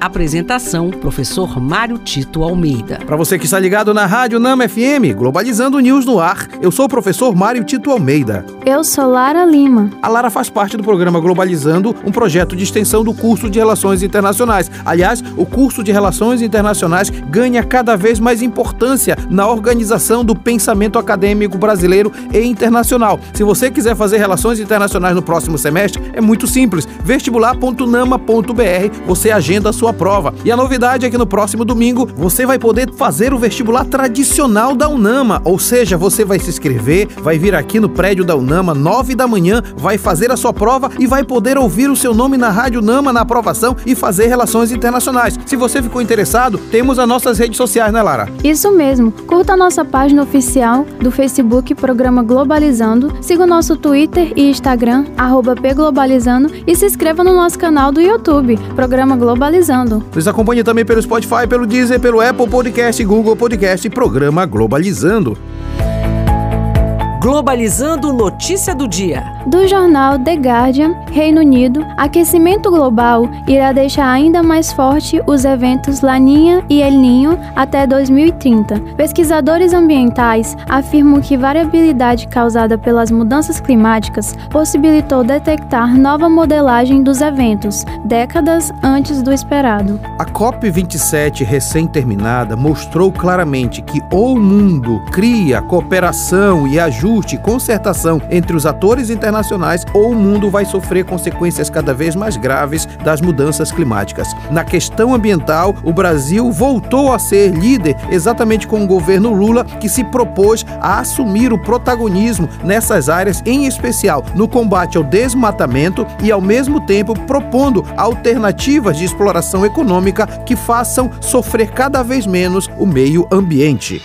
Apresentação: Professor Mário Tito Almeida. Para você que está ligado na Rádio Nama FM, Globalizando News no ar, eu sou o professor Mário Tito Almeida. Eu sou Lara Lima. A Lara faz parte do programa Globalizando, um projeto de extensão do curso de Relações Internacionais. Aliás, o curso de Relações Internacionais ganha cada vez mais importância na organização do pensamento acadêmico brasileiro e internacional. Se você quiser fazer Relações Internacionais no próximo semestre, é muito simples. vestibular.nama.br, você agenda a sua sua prova. E a novidade é que no próximo domingo você vai poder fazer o vestibular tradicional da Unama, ou seja, você vai se inscrever, vai vir aqui no prédio da Unama, 9 da manhã, vai fazer a sua prova e vai poder ouvir o seu nome na Rádio Nama na aprovação e fazer relações internacionais. Se você ficou interessado, temos as nossas redes sociais, né, Lara? Isso mesmo. Curta a nossa página oficial do Facebook Programa Globalizando, siga o nosso Twitter e Instagram, pglobalizando e se inscreva no nosso canal do YouTube, Programa Globalizando. Nos acompanhe também pelo Spotify, pelo Deezer, pelo Apple Podcast, Google Podcast e Programa Globalizando. Globalizando notícia do dia. Do jornal The Guardian, Reino Unido, aquecimento global irá deixar ainda mais forte os eventos Laninha e El Ninho até 2030. Pesquisadores ambientais afirmam que variabilidade causada pelas mudanças climáticas possibilitou detectar nova modelagem dos eventos, décadas antes do esperado. A COP27 recém-terminada mostrou claramente que ou o mundo cria cooperação e ajuste e concertação entre os atores internacionais ou o mundo vai sofrer consequências cada vez mais graves das mudanças climáticas. Na questão ambiental, o Brasil voltou a ser líder exatamente com o governo Lula, que se propôs a assumir o protagonismo nessas áreas, em especial no combate ao desmatamento e, ao mesmo tempo, propondo alternativas de exploração econômica que façam sofrer cada vez menos o meio ambiente.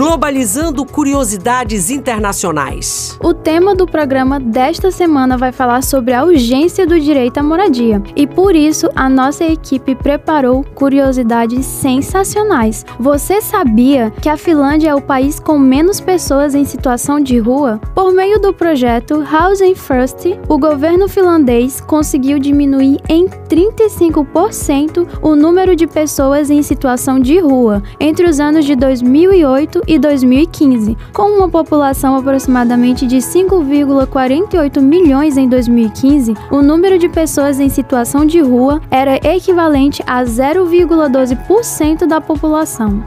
Globalizando Curiosidades Internacionais. O tema do programa desta semana vai falar sobre a urgência do direito à moradia. E por isso, a nossa equipe preparou curiosidades sensacionais. Você sabia que a Finlândia é o país com menos pessoas em situação de rua? Por meio do projeto Housing First, o governo finlandês conseguiu diminuir em 35% o número de pessoas em situação de rua entre os anos de 2008 e 2015, com uma população aproximadamente de 5,48 milhões em 2015, o número de pessoas em situação de rua era equivalente a 0,12% da população.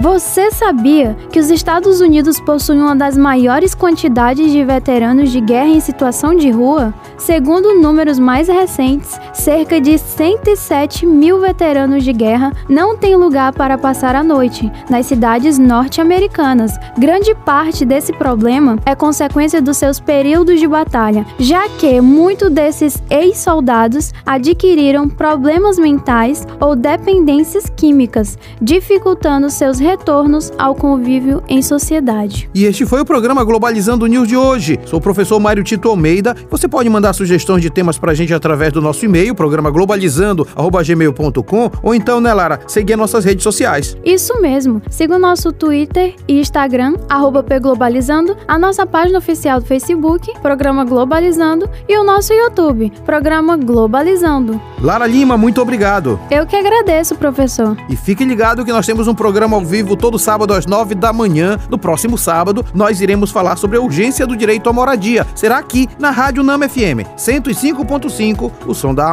Você sabia que os Estados Unidos possuem uma das maiores quantidades de veteranos de guerra em situação de rua? Segundo números mais recentes, cerca de 107 mil veteranos de guerra não têm lugar para passar a noite nas cidades norte-americanas. Grande parte desse problema é consequência dos seus períodos de batalha, já que muitos desses ex-soldados adquiriram problemas mentais ou dependências químicas, dificultando seus retornos ao convívio em sociedade. E este foi o programa Globalizando News de hoje. Sou o professor Mário Tito Almeida. Você pode mandar sugestões de temas pra gente através do nosso e-mail, programa globalizando@gmail.com, ou então, né, Lara, seguir nossas redes sociais. Isso mesmo. Siga o nosso Twitter e Instagram @pglobalizando, a nossa página oficial do Facebook, programa Globalizando, e o nosso YouTube, programa Globalizando. Lara Lima, muito obrigado. Eu que agradeço, professor. E fique ligado que nós temos um programa ao vivo vivo todo sábado às nove da manhã. No próximo sábado, nós iremos falar sobre a urgência do direito à moradia. Será aqui na Rádio Nama FM 105.5, o som da